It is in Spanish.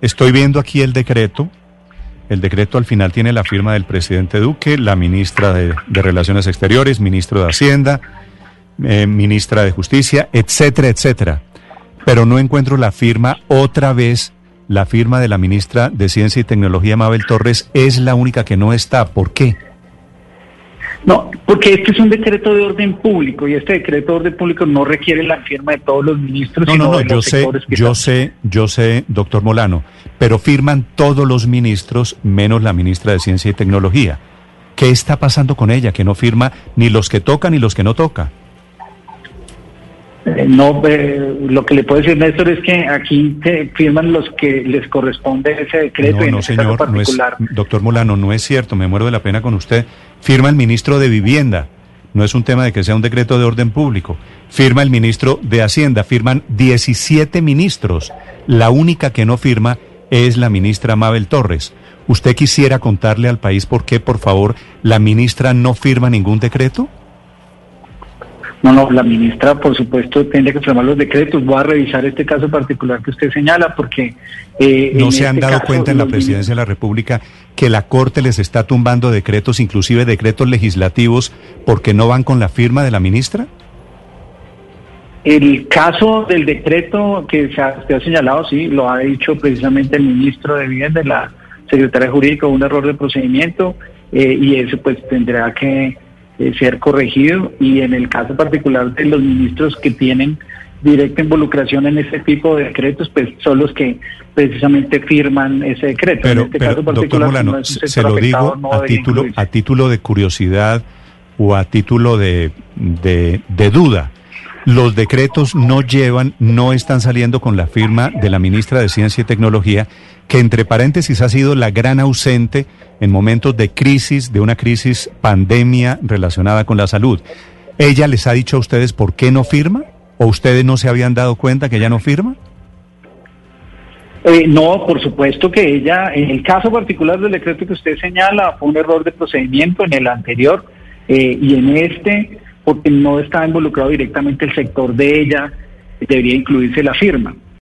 Estoy viendo aquí el decreto. El decreto al final tiene la firma del presidente Duque, la ministra de, Relaciones Exteriores, ministro de Hacienda, eh, ministra de Justicia, etcétera, etcétera. Pero no encuentro la firma otra vez. La firma de la ministra de Ciencia y Tecnología, Mabel Torres, es la única que no está. ¿Por qué? No, porque este es un decreto de orden público y este decreto de orden público no requiere la firma de todos los ministros. No, no, no, yo sé, yo sé, yo sé, doctor Molano, pero firman todos los ministros menos la ministra de Ciencia y Tecnología. ¿Qué está pasando con ella? Que no firma ni los que toca ni los que no toca. Eh, no, eh, lo que le puedo decir, Néstor, es que aquí firman los que les corresponde ese decreto. No, no, este señor, particular. doctor Molano, no es cierto, me muero de la pena con usted. Firma el ministro de Vivienda, no es un tema de que sea un decreto de orden público. Firma el ministro de Hacienda, firman 17 ministros. La única que no firma es la ministra Mabel Torres. ¿Usted quisiera contarle al país por qué, por favor, la ministra no firma ningún decreto? No, no, la ministra, por supuesto, tiene que firmar los decretos. Voy a revisar este caso particular que usted señala, porque... Eh, ¿No se han este dado cuenta en la presidencia de la República que la Corte les está tumbando decretos, inclusive decretos legislativos, porque no van con la firma de la ministra? El caso del decreto que se ha, señalado, sí, lo ha dicho precisamente el ministro de Vivienda, la secretaria jurídica, un error de procedimiento, eh, y eso pues tendrá que eh, ser corregido y en el caso particular de los ministros que tienen directa involucración en este tipo de decretos, pues son los que precisamente firman ese decreto. Pero, en este caso particular, doctor se lo digo a título, a título de curiosidad o a título de, de, de duda. Los decretos no llevan, no están saliendo con la firma de la ministra de Ciencia y Tecnología, que entre paréntesis ha sido la gran ausente en momentos de crisis, de una crisis pandemia relacionada con la salud. ¿Ella les ha dicho a ustedes por qué no firma? ¿O ustedes no se habían dado cuenta que ella no firma? Eh, no, por supuesto que ella, en el caso particular del decreto que usted señala, fue un error de procedimiento en el anterior eh, y en este, porque no estaba involucrado directamente el sector de ella, debería incluirse la firma.